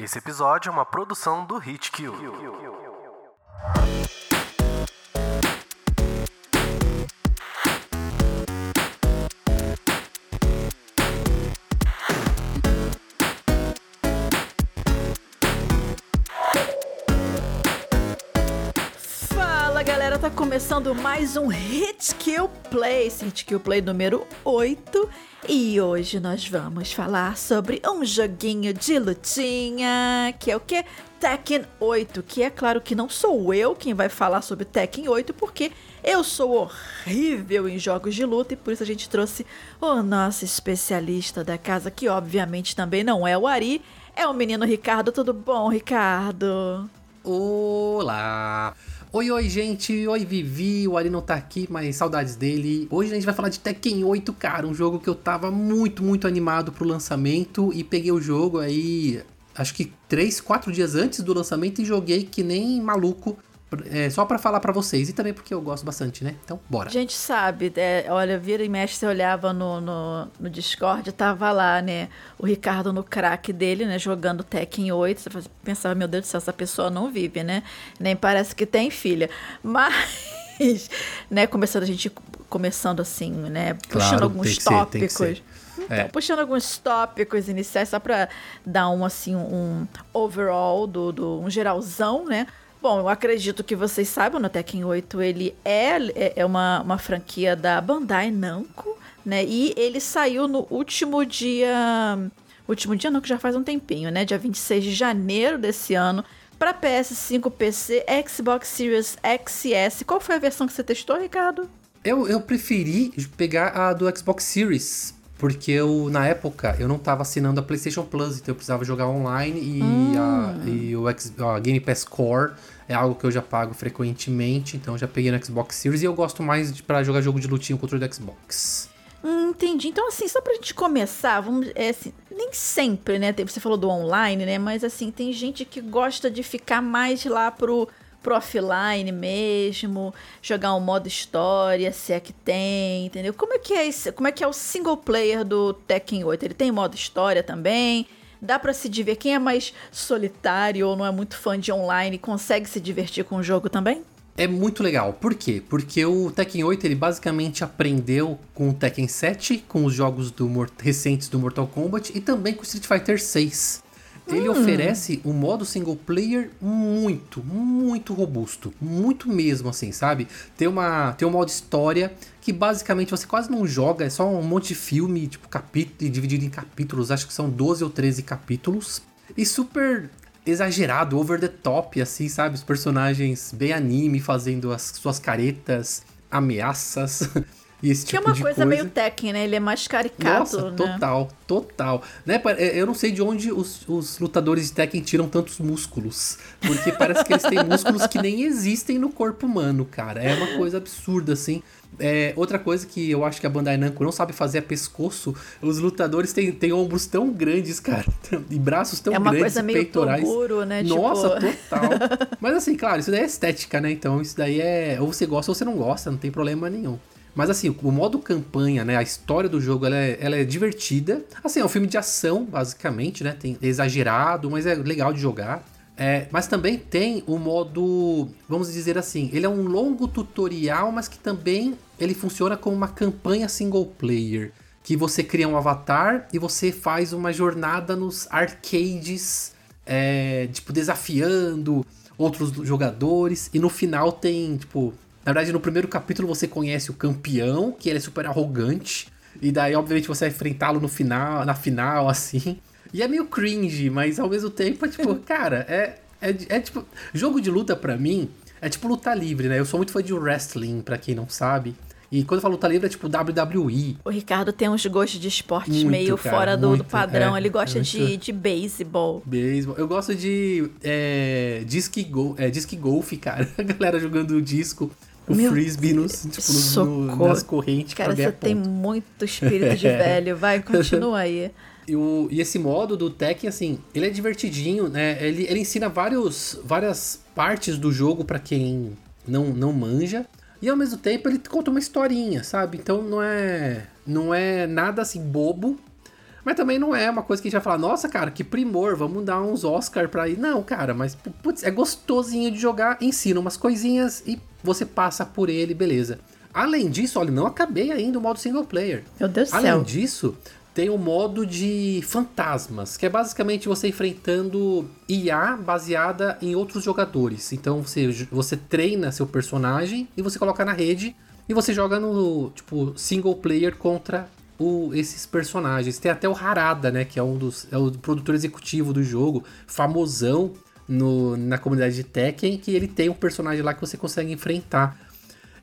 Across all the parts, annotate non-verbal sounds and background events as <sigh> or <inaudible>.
Esse episódio é uma produção do Hit Kill. Fala começando mais um Hit Kill Play, esse Hit Kill Play número 8. E hoje nós vamos falar sobre um joguinho de lutinha, que é o que? Tekken 8, que é claro que não sou eu quem vai falar sobre Tekken 8, porque eu sou horrível em jogos de luta e por isso a gente trouxe o nosso especialista da casa, que obviamente também não é o Ari, é o menino Ricardo. Tudo bom, Ricardo? Olá! Oi, oi, gente! Oi, Vivi! O Ari não tá aqui, mas saudades dele. Hoje a gente vai falar de Tekken 8, cara. Um jogo que eu tava muito, muito animado pro lançamento e peguei o jogo aí, acho que 3, 4 dias antes do lançamento e joguei que nem maluco. É, só pra falar pra vocês e também porque eu gosto bastante, né? Então, bora. A gente sabe, é, olha, vira e mexe, você olhava no, no, no Discord, tava lá, né, o Ricardo no crack dele, né, jogando Tekken 8, você pensava, meu Deus do céu, essa pessoa não vive, né, nem parece que tem filha, <laughs> mas, né, começando a gente, começando assim, né, puxando Claro, alguns ser, tópicos. ser. Então, É. puxando alguns tópicos iniciais, só pra dar um, assim, um overall, do, do, um geralzão, né? Bom, eu acredito que vocês saibam, no Tekken 8 ele é, é- é uma, uma franquia da Bandai Namco, né? E ele saiu no último dia... Último dia não, que já faz um tempinho, né? Dia 26 de janeiro desse ano, pra PS5, PC, Xbox Series X e S. Qual foi a versão que você testou, Ricardo? Eu, eu preferi pegar a do Xbox Series, porque eu, na época, eu não tava assinando a PlayStation Plus, então eu precisava jogar online e, a, e o X- a Game Pass Core é algo que eu já pago frequentemente, então eu já peguei no Xbox Series e eu gosto mais de, pra jogar jogo de lutinha com o Xbox. Hum, entendi. Então, assim, só pra gente começar, vamos. É, assim, nem sempre, né? Você falou do online, né? Mas, assim, tem gente que gosta de ficar mais lá pro, pro offline mesmo, jogar um modo história, se é que tem, entendeu? Como é que é, esse, como é, que é o single player do Tekken 8? Ele tem modo história também? Dá pra se divertir? Quem é mais solitário ou não é muito fã de online consegue se divertir com o jogo também? É muito legal. Por quê? Porque o Tekken 8 ele basicamente aprendeu com o Tekken 7, com os jogos do recentes do Mortal Kombat e também com Street Fighter 6. Ele oferece um modo single player muito, muito robusto, muito mesmo assim, sabe? Tem uma tem um modo história que basicamente você quase não joga, é só um monte de filme, tipo capítulo dividido em capítulos, acho que são 12 ou 13 capítulos. E super exagerado, over the top, assim, sabe? Os personagens bem anime, fazendo as suas caretas, ameaças <laughs> e esse Que é tipo uma de coisa, meio Tekken, né? Ele é mais caricato, Nossa, né? total, total. Né? é, Eu não sei de onde os, os lutadores de Tekken tiram tantos músculos. Porque parece que eles têm músculos que nem existem no corpo humano, cara. É uma coisa absurda, assim. É, outra coisa que eu acho que a Bandai Namco não sabe fazer é pescoço. Os lutadores têm, têm ombros tão grandes, cara. E braços tão É uma grandes coisa meio peitorais. Toguro, né? Nossa, Tipo- <laughs> total. Mas assim, claro, isso daí é estética, né? Então isso daí é. Ou você gosta ou você não gosta, não tem problema nenhum. Mas assim, o modo campanha, né? A história do jogo, ela é, ela é divertida. Assim, é um filme de ação, basicamente, né? Tem, exagerado, mas é legal de jogar. É, mas também tem o modo, vamos dizer assim, ele é um longo tutorial, mas que também ele funciona como uma campanha single player. Que você cria um avatar e você faz uma jornada nos arcades, é, tipo, desafiando outros jogadores. E no final tem, tipo, na verdade, no primeiro capítulo você conhece o campeão, que ele é super arrogante. E daí, obviamente, você vai enfrentá-lo no final, na final, <laughs> assim. E é meio cringe, mas ao mesmo tempo, é tipo, <laughs> cara, é, é, é tipo. Jogo de luta pra mim é tipo luta livre, né? Eu sou muito fã de wrestling, pra quem não sabe. E quando eu falo luta livre é tipo WWE. O Ricardo tem uns gostos de esportes Muito, meio cara, fora do, do muito, padrão. é, Ele gosta é de, muito- de beisebol. Beisebol. Eu gosto de é, disque, go, é, disque golf, cara. <laughs> A galera jogando disco, o Meu frisbee nos, tipo, nos- no- nas correntes Cara, você tem muito espírito de <laughs> velho. Vai, continua aí. E, o- e esse modo do Tekken, assim, ele é divertidinho, né? Ele, ele ensina vários, várias partes do jogo pra quem não, não manja. E ao mesmo tempo ele conta uma historinha, sabe? Então não é, não é nada assim bobo, Mas também não é uma coisa que a gente vai falar, nossa, cara, que primor, vamos dar uns Oscar pra ir. Não, cara, mas putz, é gostosinho de jogar, ensina umas coisinhas e você passa por ele, beleza. Além disso, olha, não acabei ainda o modo single player. Meu Deus do Além céu. disso, tem o modo de fantasmas, que é basicamente você enfrentando IA baseada em outros jogadores. Então você, você treina seu personagem e você coloca na rede e você joga no tipo single player contra o, esses personagens. Tem até o Harada, né, que é um dos é o produtor executivo do jogo, famosão no, na comunidade de Tekken, que ele tem um personagem lá que você consegue enfrentar.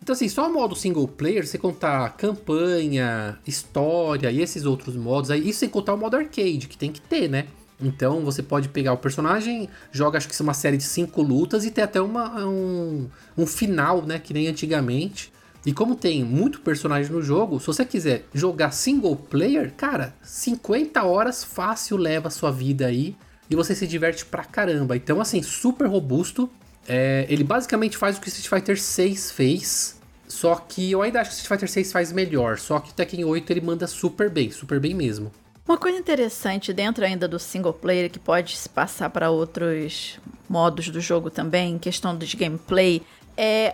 Então, assim, só o modo single player, você contar campanha, história e esses outros modos, aí, isso sem contar o modo arcade, que tem que ter, né? Então, você pode pegar o personagem, joga, acho que são uma série de cinco lutas e tem até uma, um, um final, né? Que nem antigamente. E como tem muito personagem no jogo, se você quiser jogar single player, cara, 50 horas fácil leva a sua vida aí e você se diverte pra caramba. Então, assim, super robusto. É, ele basicamente faz o que Street Fighter 6 fez, só que eu ainda acho que Street Fighter 6 faz melhor. Só que o Tekken 8 ele manda super bem, super bem mesmo. Uma coisa interessante dentro ainda do single player que pode se passar para outros modos do jogo também, em questão de gameplay, é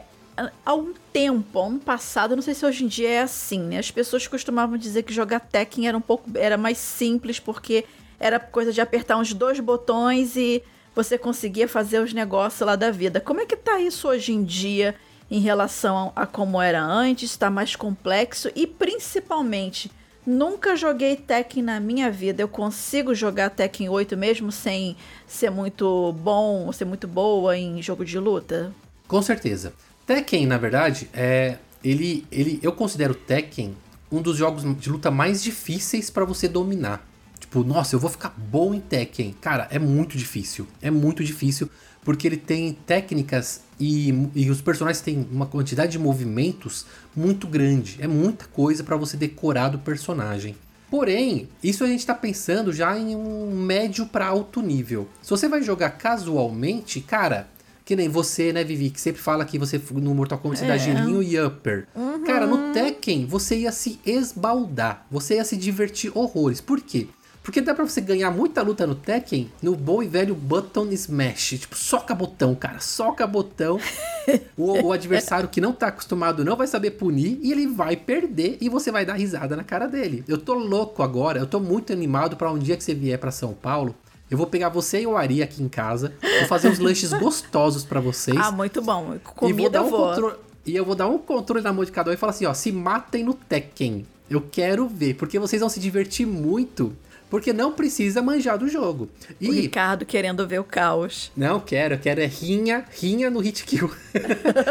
há um tempo, ano passado, não sei se hoje em dia é assim, né? As pessoas costumavam dizer que jogar Tekken era um pouco era mais simples porque era coisa de apertar uns dois botões e você conseguia fazer os negócios lá da vida. Como é que tá isso hoje em dia em relação a como era antes? Está mais complexo e principalmente nunca joguei Tekken na minha vida. Eu consigo jogar Tekken 8 mesmo sem ser muito bom, ou ser muito boa em jogo de luta? Com certeza. Tekken, na verdade, é ele, ele eu considero Tekken um dos jogos de luta mais difíceis para você dominar. Tipo, nossa, eu vou ficar bom em Tekken. Cara, é muito difícil. É muito difícil porque ele tem técnicas e, e os personagens têm uma quantidade de movimentos muito grande. É muita coisa para você decorar do personagem. Porém, isso a gente está pensando já em um médio para alto nível. Se você vai jogar casualmente, cara, que nem você, né, Vivi, que sempre fala que você no Mortal Kombat você dá gelinho e upper. Uhum. Cara, no Tekken você ia se esbaldar, você ia se divertir horrores. Por quê? Porque dá pra você ganhar muita luta no Tekken no bom e velho button smash. Tipo, soca botão, cara. Soca botão. o, o, adversário que não tá acostumado não vai saber punir e ele vai perder e você vai dar risada na cara dele. Eu tô louco agora, eu tô muito animado para um dia que você vier para São Paulo. Eu vou pegar você e o Ari aqui em casa. Vou fazer uns lanches gostosos para vocês. Ah, muito bom. Comida e vou dar um controle. E eu vou dar um controle na mão de cada um e falar assim, ó, se matem no Tekken. Eu quero ver, porque vocês vão se divertir muito porque não precisa manjar do jogo. E... O Ricardo querendo ver o caos. Não, quero, quero é rinha, rinha no hit kill.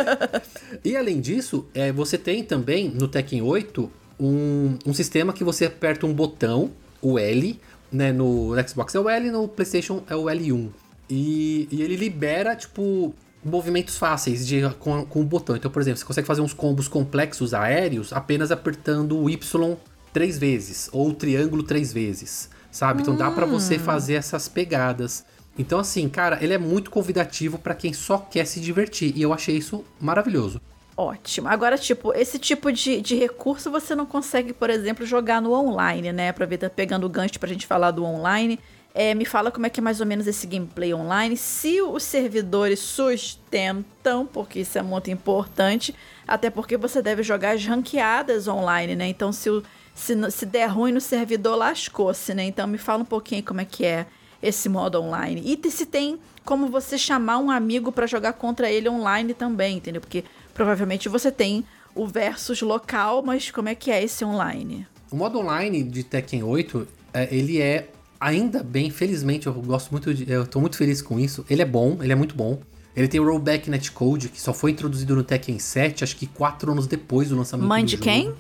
<laughs> e além disso, é, você tem também no Tekken 8 um, um sistema que você aperta um botão, o L, né, no Xbox é o L, no PlayStation é o L1. E, e ele libera, tipo, movimentos fáceis de, com, com o botão. Então, por exemplo, você consegue fazer uns combos complexos aéreos apenas apertando o Y três vezes, ou o triângulo três vezes, sabe? Então dá para você fazer essas pegadas. Então, assim, cara, ele é muito convidativo para quem só quer se divertir. E eu achei isso maravilhoso. Ótimo. Agora, tipo, esse tipo de, de recurso você não consegue, por exemplo, jogar no online, né? Aproveitar pegando o gancho pra gente falar do online. É, me fala como é que é mais ou menos esse gameplay online. Se os servidores sustentam, porque isso é muito importante, até porque você deve jogar as ranqueadas online, né? Então, se, o, se, se der ruim no servidor, lascou-se, né? Então, me fala um pouquinho como é que é esse modo online. E se tem como você chamar um amigo para jogar contra ele online também, entendeu? Porque provavelmente você tem o versus local, mas como é que é esse online? O modo online de Tekken 8, ele é ainda bem, felizmente, eu gosto muito de, eu tô muito feliz com isso. Ele é bom, ele é muito bom. Ele tem o rollback netcode, que só foi introduzido no Tekken 7, acho que 4 anos depois do lançamento Mãe do de jogo. quem?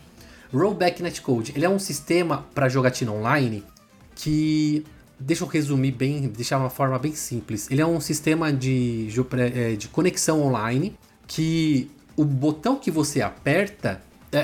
Rollback netcode. Ele é um sistema para jogatina online que deixa eu resumir bem, deixar uma forma bem simples. Ele é um sistema de, de conexão online que o botão que você aperta,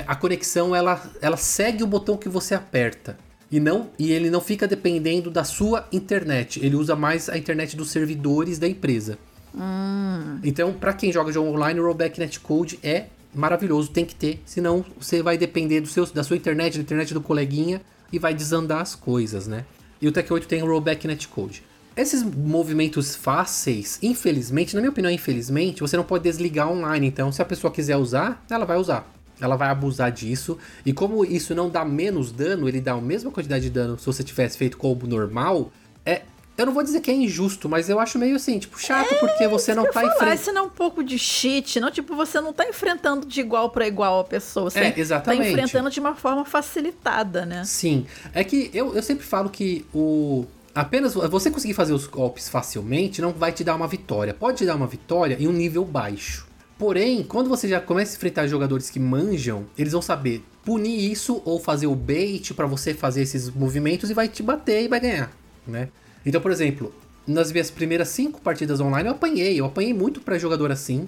a conexão ela, ela segue o botão que você aperta. E não e ele não fica dependendo da sua internet. Ele usa mais a internet dos servidores da empresa. Hum. Então, para quem joga jogo online, o Rollback Netcode é maravilhoso, tem que ter, senão você vai depender do seu, da sua internet, da internet do coleguinha, e vai desandar as coisas, né? E o Tekken 8 tem o rollback netcode. Esses movimentos fáceis, infelizmente, na minha opinião, infelizmente, você não pode desligar online. Então, se a pessoa quiser usar, ela vai usar. Ela vai abusar disso. E como isso não dá menos dano, ele dá a mesma quantidade de dano se você tivesse feito combo normal, é eu não vou dizer que é injusto, mas eu acho meio assim, tipo, chato, é, porque você não tá enfrentando. Isso não é um pouco de cheat, não? Tipo, você não tá enfrentando de igual para igual a pessoa. Você é, exatamente. tá enfrentando de uma forma facilitada, né? Sim. É que eu, eu sempre falo que o. Apenas você conseguir fazer os golpes facilmente não vai te dar uma vitória. Pode te dar uma vitória em um nível baixo. Porém, quando você já começa a enfrentar jogadores que manjam, eles vão saber punir isso ou fazer o bait para você fazer esses movimentos e vai te bater e vai ganhar, né? Então, por exemplo, nas minhas primeiras cinco partidas online eu apanhei. Eu apanhei muito para jogador assim.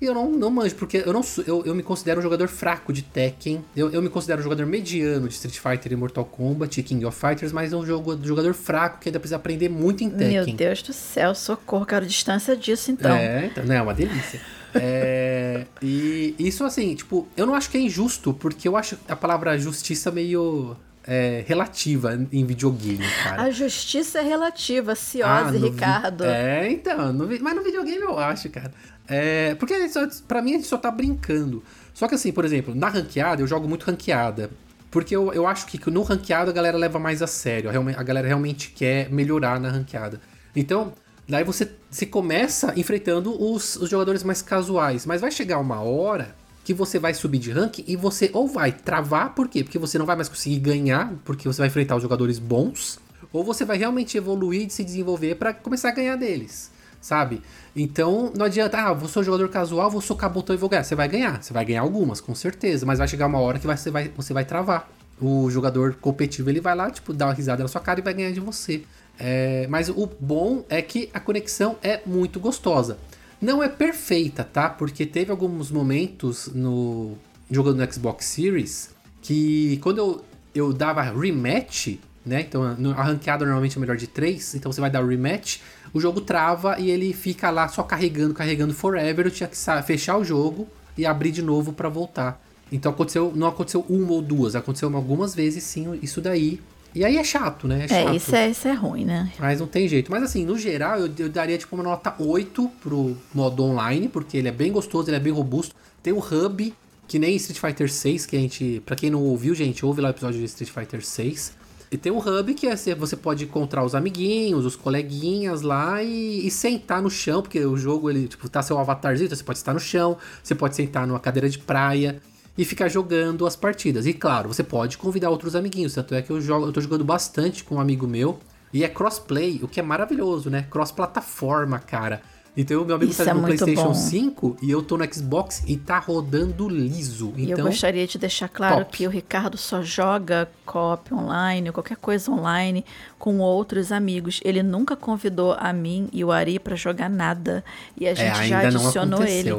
E eu não, não manjo, porque eu não eu, eu me considero um jogador fraco de Tekken. Eu, eu me considero um jogador mediano de Street Fighter e Mortal Kombat e King of Fighters, mas é um jogo, jogador fraco que ainda precisa aprender muito em Tekken. Meu Deus do céu, socorro, quero distância disso então. É, então, não, é uma delícia. <laughs> é, e isso assim, tipo, eu não acho que é injusto, porque eu acho a palavra justiça meio é, relativa em videogame, cara. A justiça é relativa, Ciose, ah, Ricardo. Vi... É, então, no... mas no videogame eu acho, cara. É, porque para mim a gente só tá brincando. Só que assim, por exemplo, na ranqueada, eu jogo muito ranqueada. Porque eu, eu acho que no ranqueado a galera leva mais a sério. A galera realmente quer melhorar na ranqueada. Então, daí você se começa enfrentando os, os jogadores mais casuais. Mas vai chegar uma hora que você vai subir de rank e você ou vai travar, por quê? Porque você não vai mais conseguir ganhar, porque você vai enfrentar os jogadores bons, ou você vai realmente evoluir e se desenvolver para começar a ganhar deles, sabe? Então não adianta, ah, vou ser um jogador casual, vou socar botão e vou ganhar. Você vai ganhar, você vai ganhar algumas, com certeza, mas vai chegar uma hora que você vai, você vai travar. O jogador competitivo ele vai lá, tipo, dar uma risada na sua cara e vai ganhar de você. É, mas o bom é que a conexão é muito gostosa. Não é perfeita, tá? Porque teve alguns momentos no jogando no Xbox Series que quando eu, eu dava rematch, né? Então a ranqueada normalmente é melhor de 3, então você vai dar rematch, o jogo trava e ele fica lá só carregando, carregando forever. Eu tinha que fechar o jogo e abrir de novo para voltar. Então aconteceu, não aconteceu uma ou duas, aconteceu algumas vezes sim isso daí. E aí é chato, né? É, chato. é, isso, é isso é ruim, né? Mas não tem jeito. Mas assim, no geral, eu, eu, daria tipo uma nota 8 pro modo online, porque ele é bem gostoso, ele é bem robusto. Tem o hub, que nem Street Fighter 6, que a gente. Pra quem não ouviu, gente, ouve lá o episódio de Street Fighter 6. E tem um hub que é, você pode encontrar os amiguinhos, os coleguinhas lá e, e, sentar no chão, porque o jogo, ele, tipo, tá seu avatarzinho, então você pode estar no chão, você pode sentar numa cadeira de praia e ficar jogando as partidas. E claro, você pode convidar outros amiguinhos, tanto é que eu jogo, eu tô jogando bastante com um amigo meu e é crossplay, o que é maravilhoso, né? Cross plataforma, cara. Então, meu amigo Isso tá é no PlayStation bom. 5 e eu tô no Xbox e tá rodando liso. E então, eu gostaria de deixar claro top. que o Ricardo só joga cop online, qualquer coisa online, com outros amigos. Ele nunca convidou a mim e o Ari para jogar nada. E a gente é, já adicionou ele.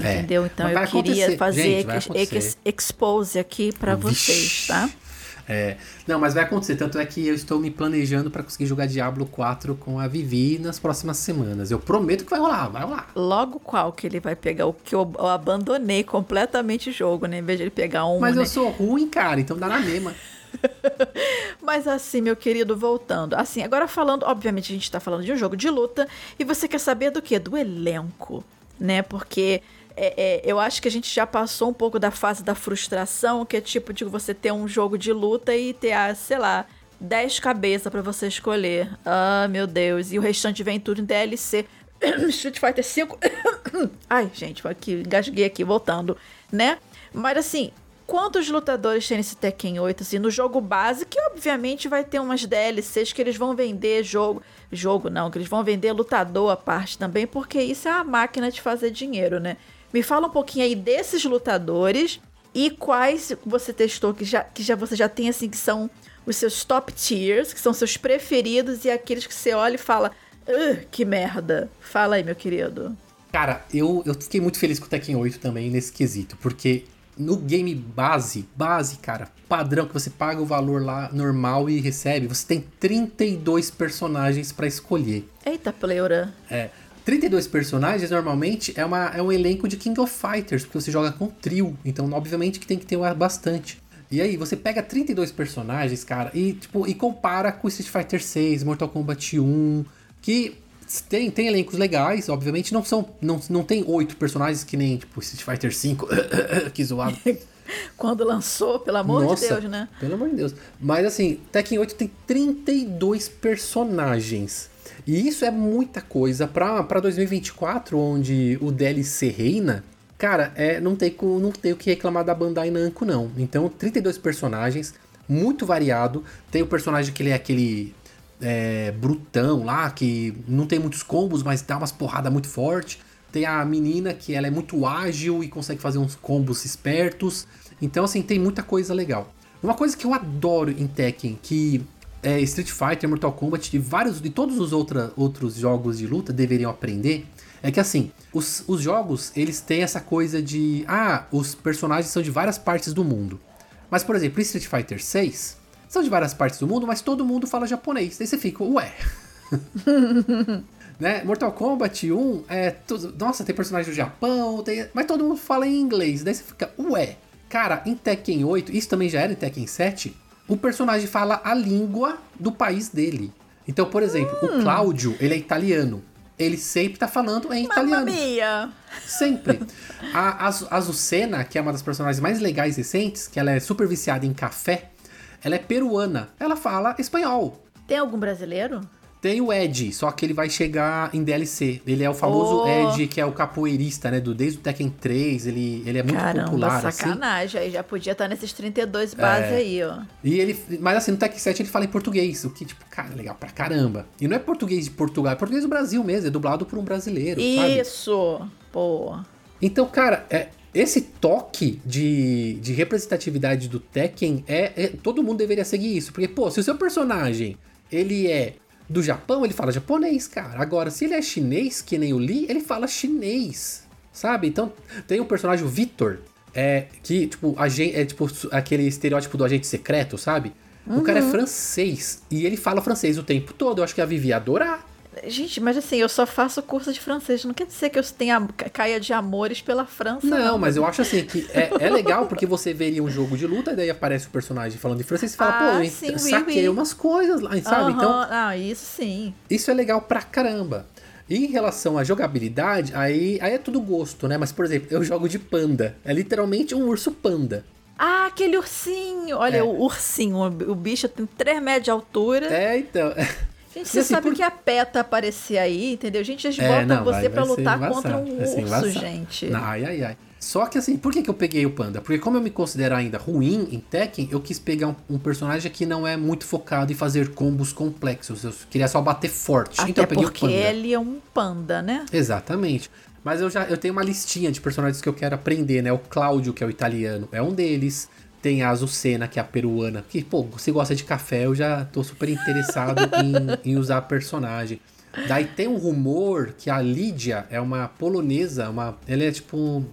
É. Entendeu? Então Mas eu queria fazer gente, ex expose aqui para vocês, tá? É, não, mas vai acontecer. Tanto é que eu estou me planejando para conseguir jogar Diablo 4 com a Vivi nas próximas semanas. Eu prometo que vai rolar, vai rolar. Logo qual que ele vai pegar? O que eu, eu abandonei completamente o jogo, né? Em vez de ele pegar um. Mas né? eu sou ruim, cara, então dá na mesma. <laughs> Mas assim, meu querido, voltando. Assim, agora falando, obviamente a gente tá falando de um jogo de luta. E você quer saber do que? Do elenco, né? Porque é, é, eu acho que a gente já passou um pouco da fase da frustração, que é tipo de você ter um jogo de luta e ter, ah, sei lá, 10 cabeças para você escolher. Ah, meu Deus. E o restante vem tudo em DLC. <coughs> Street Fighter 5. <coughs> Ai, gente, aqui, engasguei aqui, voltando, né? Mas assim, quantos lutadores tem nesse Tekken 8? Assim, no jogo base, que obviamente vai ter umas DLCs que eles vão vender jogo. Jogo não, que eles vão vender lutador a parte também, porque isso é a máquina de fazer dinheiro, né? Me fala um pouquinho aí desses lutadores e quais você testou que já, que já você já tem assim que são os seus top tiers, que são seus preferidos e aqueles que você olha e fala, que merda. Fala aí, meu querido. Cara, eu, eu fiquei muito feliz com o Tekken 8 também nesse quesito, porque no game base, base, cara, padrão que você paga o valor lá normal e recebe, você tem 32 personagens para escolher. Eita, pleura. É. 32 personagens normalmente é, uma, é um elenco de King of Fighters, porque você joga com trio, então obviamente que tem que ter bastante. E aí, você pega 32 personagens, cara, e, tipo, e compara com Street Fighter 6, Mortal Kombat 1, que tem, tem elencos legais, obviamente, não são. Não, não tem oito personagens que nem, tipo, Street Fighter 5, <laughs> que zoado. <laughs> Quando lançou, pelo amor Nossa, de Deus, né? Pelo amor de Deus. Mas assim, Tekken 8 tem 32 personagens. E isso é muita coisa pra 2024, onde o DLC reina. Cara, é, não, tem, não tem o que reclamar da Bandai Namco, não. Então, 32 personagens, muito variado. Tem o personagem que ele é aquele é, brutão lá, que não tem muitos combos, mas dá umas porradas muito forte. Tem a menina que ela é muito ágil e consegue fazer uns combos espertos. Então, assim, tem muita coisa legal. Uma coisa que eu adoro em Tekken, que é, Street Fighter, Mortal Kombat e vários de todos os outra, outros jogos de luta deveriam aprender, é que assim, os, os jogos, eles têm essa coisa de, ah, os personagens são de várias partes do mundo. Mas, por exemplo, Street Fighter 6 são de várias partes do mundo, mas todo mundo fala japonês. Daí você fica, ué. <laughs> né? Mortal Kombat 1 é tudo. Nossa, tem personagem do Japão, tem- mas todo mundo fala em inglês. Daí você fica, ué. Cara, em Tekken 8, isso também já era em Tekken 7, o personagem fala a língua do país dele. Então, por exemplo, o Cláudio, ele é italiano. Ele sempre tá falando em Mamma italiano. mia! Sempre. <laughs> A Azu- Azucena, que é uma das personagens mais legais recentes, que ela é super viciada em café, ela é peruana. Ela fala espanhol. Tem algum brasileiro? Tem o Ed, só que ele vai chegar em DLC. Ele é o famoso Oh. Ed, que é o capoeirista, né? Do, desde o Tekken 3, ele, ele é muito Caramba, popular, assim. sacanagem. Aí já podia estar nesses 32 bases aí, ó. E ele. Mas assim, no Tekken 7 ele fala em português, o que, tipo, cara, é legal pra caramba. E não é português de Portugal, é português do Brasil mesmo, é dublado por um brasileiro, sabe? Isso! Pô. Então, cara, é, esse toque de, de representatividade do Tekken é, é- Todo mundo deveria seguir isso. Porque, pô, se o seu personagem ele é do Japão, ele fala japonês, cara. Agora, se ele é chinês, que nem o Lee, ele fala chinês. Sabe? Então, tem o personagem o Victor, é, que, tipo, é tipo aquele estereótipo do agente secreto, sabe? O cara é francês e ele fala francês o tempo todo. Eu acho que a Vivi ia adorar. Gente, mas assim, eu só faço curso de francês. Não quer dizer que eu tenha ca- caia de amores pela França. Não, Não, mas eu acho assim que é, é legal porque você veria um jogo de luta e daí aparece o personagem falando em francês e fala, Ah, pô, eu sim, saquei oui. umas coisas lá, sabe? Aham, Então, Ah, isso sim. isso é legal pra caramba. E em relação à jogabilidade, aí, aí é tudo gosto, né? Mas, por exemplo, eu jogo de panda. É literalmente um urso panda. Ah, aquele ursinho. Olha, É. o ursinho. O bicho tem 3 metros de altura. É, então. <laughs> Gente, você assim, sabe por- que a PETA aparecer aí, entendeu? Gente, eles É, botam não, você vai- pra vai ser lutar embaçado, contra um vai urso, gente. Ai, ai, ai. Só que assim, por que, que eu peguei o panda? Porque como eu me considero ainda ruim em Tekken, eu quis pegar um, um personagem que não é muito focado em fazer combos complexos. Eu queria só bater forte. Até então eu peguei porque o panda. ele é um panda, né? Exatamente. Mas eu já eu tenho uma listinha de personagens que eu quero aprender, né? O Cláudio, que é o italiano, é um deles. Tem a Azucena, que é a peruana. Que, pô, você gosta de café, eu já tô super interessado <laughs> em, em usar a personagem. Daí tem um rumor que a Lídia é uma polonesa, uma, ela é tipo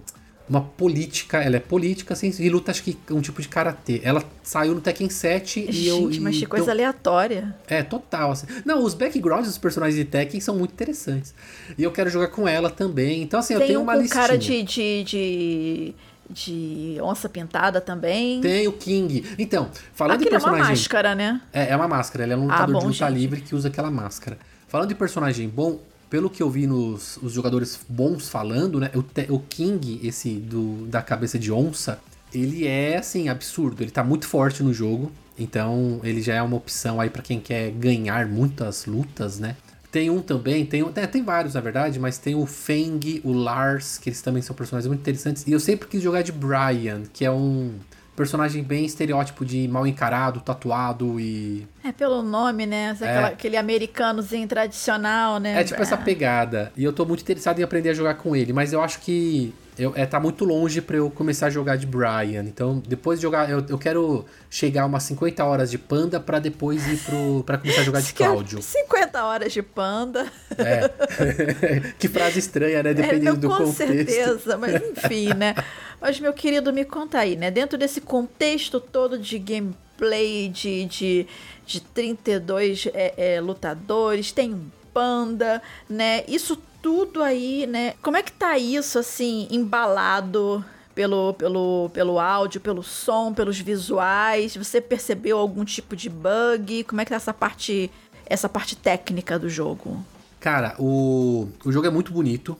uma política, ela é política, assim, e luta acho que um tipo de karatê. Ela saiu no Tekken 7 e eu... Gente, mas que coisa eu- aleatória. é, total. Assim. Não, os backgrounds dos personagens de Tekken são muito interessantes. E eu quero jogar com ela também. Então, assim, eu Tem tenho um uma listinha. cara de, de, de, de onça pintada também. Tem o King. Então, falando Aquilo de é uma personagem. máscara, né? É, é uma máscara. Ele é um Ah, lutador bom, de luta gente. livre que usa aquela máscara. Falando de personagem bom, pelo que eu vi nos os jogadores bons falando, né? O, o King, esse do, da cabeça de onça, ele é, assim, absurdo. Ele tá muito forte no jogo. Então, ele já é uma opção aí pra quem quer ganhar muitas lutas, né? Tem um também, tem, um- tem, tem vários na verdade, mas tem o Feng, o Lars, que eles também são personagens muito interessantes. E eu sempre quis jogar de Brian, que é um personagem bem estereótipo de mal encarado, tatuado e É pelo nome, né? Aquela- Aquele americanozinho tradicional, né? É tipo essa pegada. E eu tô muito interessado em aprender a jogar com ele, mas eu acho que eu, é, tá muito longe pra eu começar a jogar de Brian. Então, depois de jogar, eu, eu quero chegar umas 50 horas de panda pra depois ir pro para começar a jogar de <laughs> Cláudio. 50 horas de panda. É. <laughs> que frase estranha, né? É, Dependendo não, do com contexto. certeza, mas <laughs> enfim, né? Mas, meu querido, me conta aí, né? Dentro desse contexto todo de gameplay, de, de, de 32 é, é, lutadores, tem um panda, né? Isso tudo aí, né? Como é que tá isso, assim, embalado pelo, pelo, pelo áudio, pelo som, pelos visuais? Você percebeu algum tipo de bug? Como é que tá essa parte, essa parte técnica do jogo? Cara, o, o jogo é muito bonito.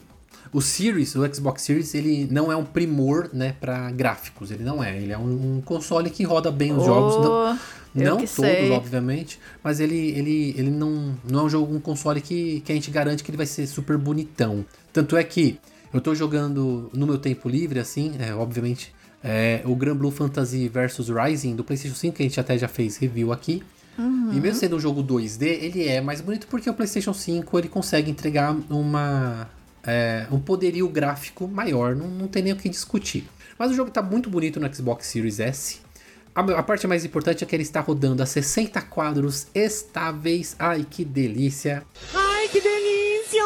O Series, o Xbox Series, ele não é um primor, né, para gráficos. Ele não é. Ele é um, um console que roda bem os oh, jogos. Não, não todos, sei. obviamente, mas ele, ele, ele não, não é um jogo, um console que, que a gente garante que ele vai ser super bonitão. Tanto é que eu tô jogando no meu tempo livre, assim, é, obviamente, é, o Grand Blue Fantasy vs Rising do PlayStation 5, que a gente até já fez review aqui. Uhum. E mesmo sendo um jogo 2D, ele é mais bonito porque o PlayStation 5 ele consegue entregar uma, é, um poderio gráfico maior, não, não tem nem o que discutir. Mas o jogo tá muito bonito no Xbox Series S. A, a, parte mais importante é que ele está rodando a 60 quadros estáveis. Ai, que delícia! Ai, que delícia!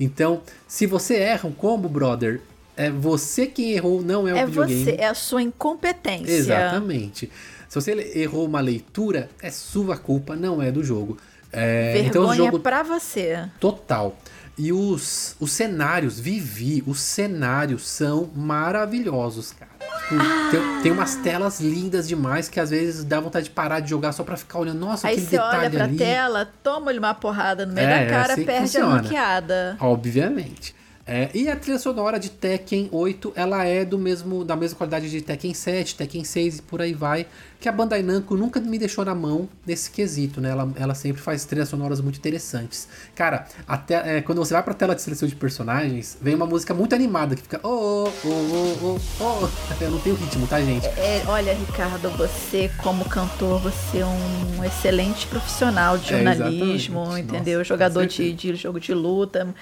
Então, se você erra um combo, brother, é você que errou, não é o é videogame. É você, é a sua incompetência. Exatamente. Se você errou uma leitura, é sua culpa, não é do jogo. É, então Vergonha então, jogo... pra você. Total. E os, os cenários, Vivi, os cenários são maravilhosos, cara. Tipo, ah. tem, tem, umas telas lindas demais que às vezes dá vontade de parar de jogar só pra ficar olhando. Nossa, Aí aquele detalhe Aí você olha pra ali. tela, toma-lhe uma porrada no meio é, da cara, assim perde funciona. a maquiada. Obviamente. É, e a trilha sonora de Tekken 8, ela é do mesmo da mesma qualidade de Tekken 7, Tekken 6 e por aí vai que a Bandai Namco nunca me deixou na mão nesse quesito, né? Ela, ela sempre faz trilhas sonoras muito interessantes. Cara, até é, quando você vai pra tela de seleção de personagens, vem uma música muito animada que fica. Oh, oh, oh, oh, oh. <laughs> Eu não tenho ritmo, tá, gente? É, olha, Ricardo, você, como cantor, você é um excelente profissional de é, jornalismo, é, entendeu? Nossa, Jogador de, de, jogo de luta.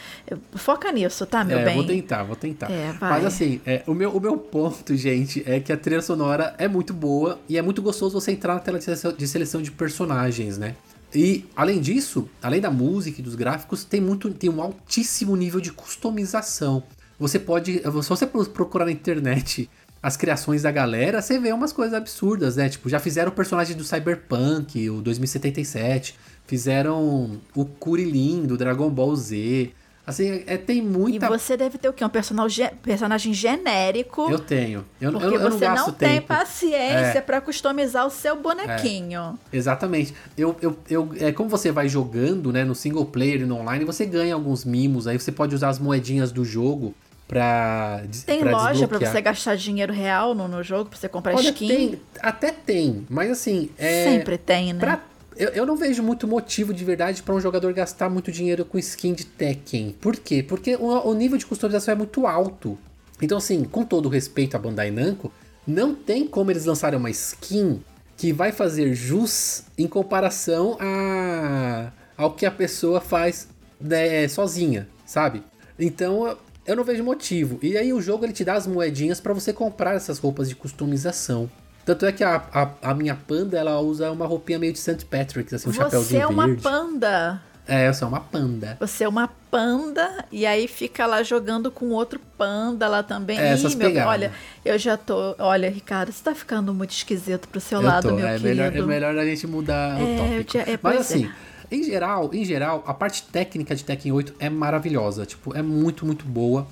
Foca nisso, tá, meu é, bem? Vou tentar, vou tentar. Mas assim, é, o, meu, o meu ponto, <laughs> gente, é que a trilha sonora é muito boa e é muito gostoso você entrar na tela de seleção de personagens, né? E além disso, além da música e dos gráficos, tem muito tem um altíssimo nível de customização. Você pode, se você procurar na internet as criações da galera, você vê umas coisas absurdas, né? Tipo, já fizeram o personagem do Cyberpunk, o 2077, fizeram o Kuririn do Dragon Ball Z, Assim, é, tem muita. E você deve ter o quê? Um personagem, personagem genérico. Eu tenho. Eu, porque eu, eu você não, não tem paciência é. para customizar o seu bonequinho. É. Exatamente. Eu, eu, eu, é como você vai jogando, né, no single player e no online, você ganha alguns mimos. Aí você pode usar as moedinhas do jogo pra. Tem pra loja para você gastar dinheiro real no, no jogo, pra você comprar Olha, skin? Tem, até tem, mas assim. É, Sempre tem, né? Pra eu, eu não vejo muito motivo de verdade para um jogador gastar muito dinheiro com skin de Tekken. Por quê? Porque o, o nível de customização é muito alto. Então, assim, com todo respeito à Bandai Namco, não tem como eles lançarem uma skin que vai fazer jus em comparação a, ao que a pessoa faz né, sozinha, sabe? Então, eu não vejo motivo. E aí o jogo ele te dá as moedinhas para você comprar essas roupas de customização. Tanto é que a, a, a, minha panda, ela usa uma roupinha meio de St. Patrick, assim, um Você chapéuzinho verde. Você é uma panda. É, eu sou uma panda. Você é uma panda e aí fica lá jogando com outro panda lá também. É, essas Ih, meu, pegadas. olha, eu já tô. Olha, Ricardo, você tá ficando muito esquisito pro seu eu lado, tô, meu é querido. Melhor, é melhor a gente mudar é, o tópico. É, Mas assim, é. em geral, em geral, a parte técnica de Tekken 8 é maravilhosa. Tipo, é muito, muito boa.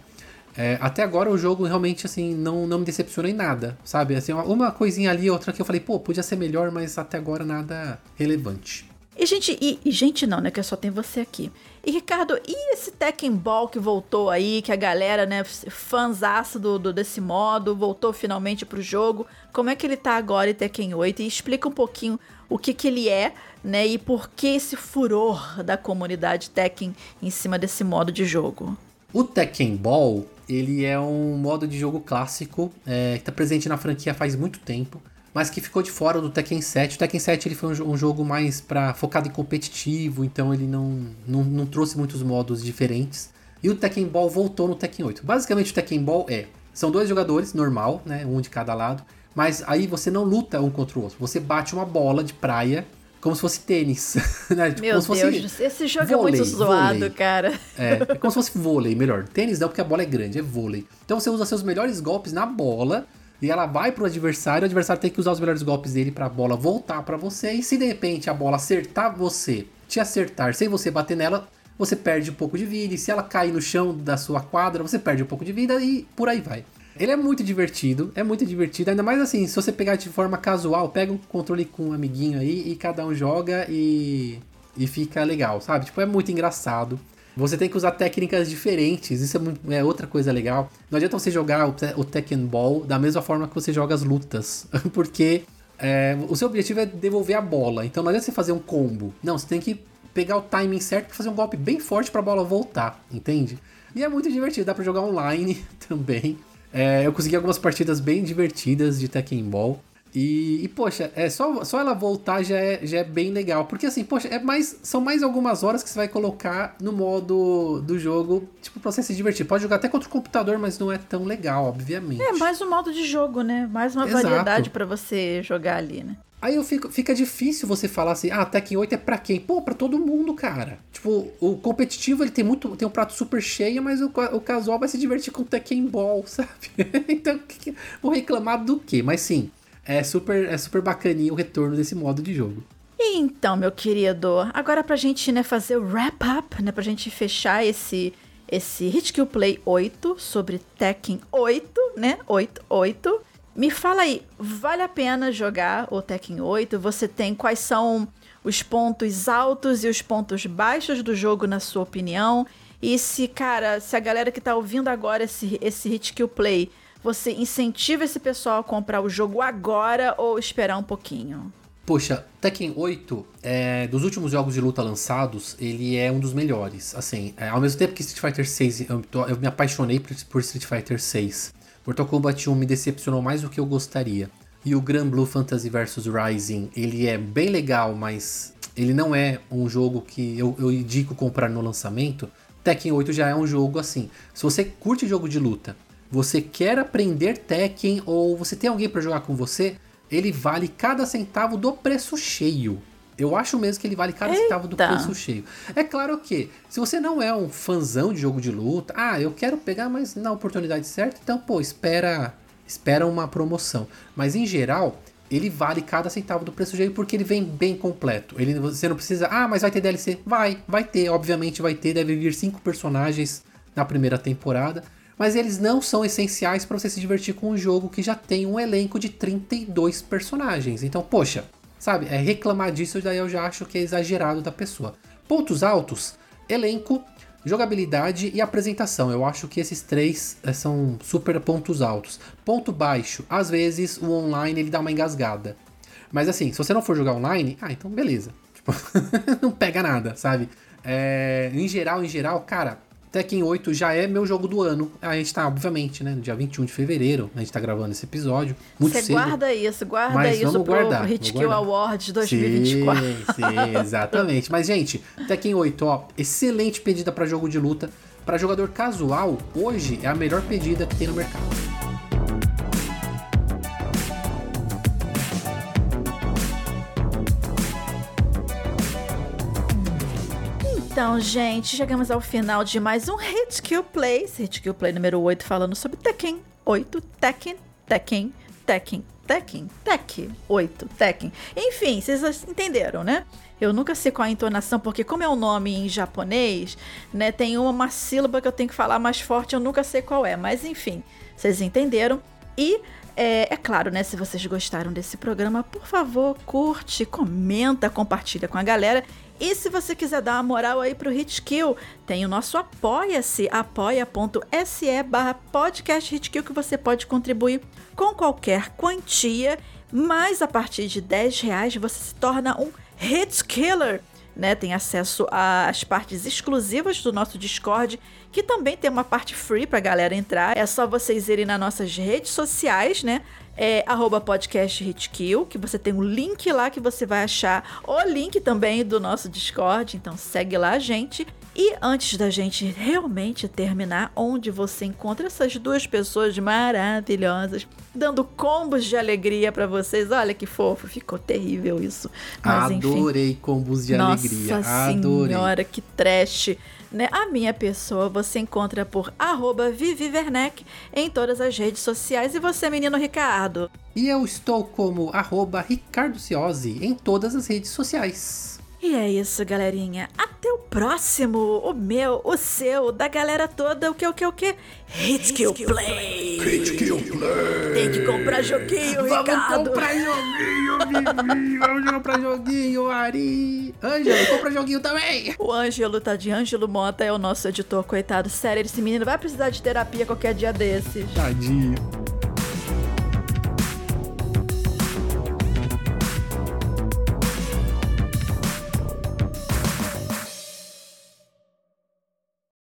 É, até agora o jogo realmente, assim, não, não me decepciona em nada, sabe? Assim, uma, uma coisinha ali, outra que eu falei, pô, podia ser melhor, mas até agora nada relevante. E gente, e, e, gente não, né? Que só tem você aqui. E Ricardo, e esse Tekken Ball que voltou aí, que a galera, né, fãzaça do, do, desse modo, voltou finalmente pro jogo. Como é que ele tá agora em Tekken 8? E explica um pouquinho o que que ele é, né? E por que esse furor da comunidade Tekken em cima desse modo de jogo. O Tekken Ball, ele é um modo de jogo clássico é, que está presente na franquia faz muito tempo, mas que ficou de fora do Tekken 7. O Tekken 7 ele foi um, um jogo mais para focado em competitivo, então ele não, não, não, trouxe muitos modos diferentes. E o Tekken Ball voltou no Tekken 8. Basicamente o Tekken Ball é, são dois jogadores, normal, né, um de cada lado, mas aí você não luta um contra o outro, você bate uma bola de praia como se fosse tênis. <laughs> Né? Tipo, Meu Deus, fosse esse jogo vôlei, é muito zoado, vôlei. cara. É, é como se fosse vôlei, melhor. Tênis não, porque a bola é grande, é vôlei. Então você usa seus melhores golpes na bola e ela vai pro adversário, o adversário tem que usar os melhores golpes dele pra bola voltar para você. E se de repente a bola acertar você, te acertar sem você bater nela, você perde um pouco de vida. E se ela cair no chão da sua quadra, você perde um pouco de vida e por aí vai. Ele é muito divertido, é muito divertido, ainda mais assim, se você pegar de forma casual, pega um controle com um amiguinho aí e cada um joga e, e fica legal, sabe? Tipo, é muito engraçado. Você tem que usar técnicas diferentes, isso é, muito, é outra coisa legal. Não adianta você jogar o, o Tekken Ball da mesma forma que você joga as lutas, <laughs> porque é, o seu objetivo é devolver a bola. Então não adianta você fazer um combo. Não, você tem que pegar o timing certo para fazer um golpe bem forte para a bola voltar, entende? E é muito divertido, dá para jogar online <laughs> também. É, eu consegui algumas partidas bem divertidas de Tekken Ball. E, e, poxa, é só, só ela voltar já é, já é bem legal. Porque assim, poxa, é mais, são mais algumas horas que você vai colocar no modo do jogo, tipo, pra você se divertir. Pode jogar até contra o computador, mas não é tão legal, obviamente. É, mais um modo de jogo, né? Mais uma Exato. variedade para você jogar ali, né? Aí eu fico, fica difícil você falar assim, ah, Tekken 8 é pra quem? Pô, pra todo mundo, cara. Tipo, o competitivo ele tem muito, tem um prato super cheio, mas o, o casual vai se divertir com Tekken Ball, <laughs> sabe? então, vou reclamar do quê? Mas sim, é super, é super bacaninho o retorno desse modo de jogo. Então, meu querido, agora pra gente né, fazer o wrap-up, né, pra gente fechar esse, esse Hit Kill Play 8 sobre Tekken 8, né, 8, 8. Me fala aí, vale a pena jogar o Tekken 8? Você tem quais são os pontos altos e os pontos baixos do jogo, na sua opinião? E se, cara, se a galera que tá ouvindo agora esse, esse Hit Kill Play, você incentiva esse pessoal a comprar o jogo agora ou esperar um pouquinho? Poxa, Tekken 8, é, dos últimos jogos de luta lançados, ele é um dos melhores. Assim, é, ao mesmo tempo que Street Fighter 6, eu, eu me apaixonei por, por Street Fighter 6. Mortal Kombat 1 me decepcionou mais do que eu gostaria. E o Grand Blue Fantasy vs Rising, ele é bem legal, mas ele não é um jogo que eu, eu indico comprar no lançamento. Tekken 8 já é um jogo assim. Se você curte jogo de luta, você quer aprender Tekken ou você tem alguém para jogar com você, ele vale cada centavo do preço cheio. Eu acho mesmo que ele vale cada centavo do preço cheio. É claro que, se você não é um fãzão de jogo de luta, ah, eu quero pegar, mas na oportunidade certa, então, pô, espera, espera uma promoção. Mas em geral, ele vale cada centavo do preço cheio porque ele vem bem completo. Ele, você não precisa, ah, mas vai ter DLC? Vai, vai ter, obviamente vai ter, deve vir cinco personagens na primeira temporada. Mas eles não são essenciais para você se divertir com um jogo que já tem um elenco de 32 personagens. Então, poxa, Sabe? É reclamar disso, daí eu já acho que é exagerado da pessoa. Pontos altos: elenco, jogabilidade e apresentação. Eu acho que esses três é, são super pontos altos. Ponto baixo: às vezes o online ele dá uma engasgada. Mas assim, se você não for jogar online, ah, então beleza. <laughs> Tipo, <laughs> não pega nada, sabe? É, em geral, em geral, cara, Tekken 8 já é meu jogo do ano. A gente tá, obviamente, né, no dia 21 de fevereiro, a gente tá gravando esse episódio. Muito Você cedo. guarda isso, guarda mas isso vamos pro guardar, Hit Kill Awards 2024. Sim, sim, exatamente. mas, gente, Tekken 8, ó, excelente pedida para jogo de luta. Para jogador casual, hoje é a melhor pedida que tem no mercado. Então, gente, chegamos ao final de mais um Hit Kill Play. Hit Kill Play número 8, falando sobre Tekken 8, Tekken, Tekken, Tekken, Tekken, Tekken, 8, Tekken. Enfim, vocês entenderam, né? Eu nunca sei qual é a entonação, porque como é o um nome em japonês, né, tem uma sílaba que eu tenho que falar mais forte, eu nunca sei qual é. Mas enfim, vocês entenderam. E é, é, claro, né? Se vocês gostaram desse programa, por favor, curte, comenta, compartilha com a galera. E se você quiser dar uma moral aí pro Hitkill, tem o nosso Apoia-se, apoia.se barra podcast Hitkill, que você pode contribuir com qualquer quantia, mas a partir de 10 reais você se torna um Hitkiller. Né, tem acesso às partes exclusivas do nosso Discord, que também tem uma parte free pra galera entrar. É só vocês irem nas nossas redes sociais, né? é arroba podcast Hitkill, que você tem um link lá que você vai achar o link também do nosso Discord, então segue lá, gente. E antes da gente realmente terminar, onde você encontra essas duas pessoas maravilhosas, dando combos de alegria para vocês. Olha que fofo, ficou terrível isso. Mas, Adorei enfim, combos de nossa alegria. Adorei. senhora, que trash. Né? A minha pessoa você encontra por arroba Vivi Werneck em todas as redes sociais. E você, menino Ricardo? E eu estou como arroba Ricardo Ciosi em todas as redes sociais. E é isso, galerinha. Até o próximo. O meu, o seu, da galera toda. O que, o que, o que? Hit Kill Play. Hit Kill Play. Tem que comprar joguinho, Vamos Ricardo. comprar joguinho, Vivi. Vamos comprar joguinho, Ari. Ângelo, compra joguinho também. O Ângelo tá de Ângelo Mota, é o nosso editor, coitado. Sério, esse menino vai precisar de terapia qualquer dia desses. Tadinho.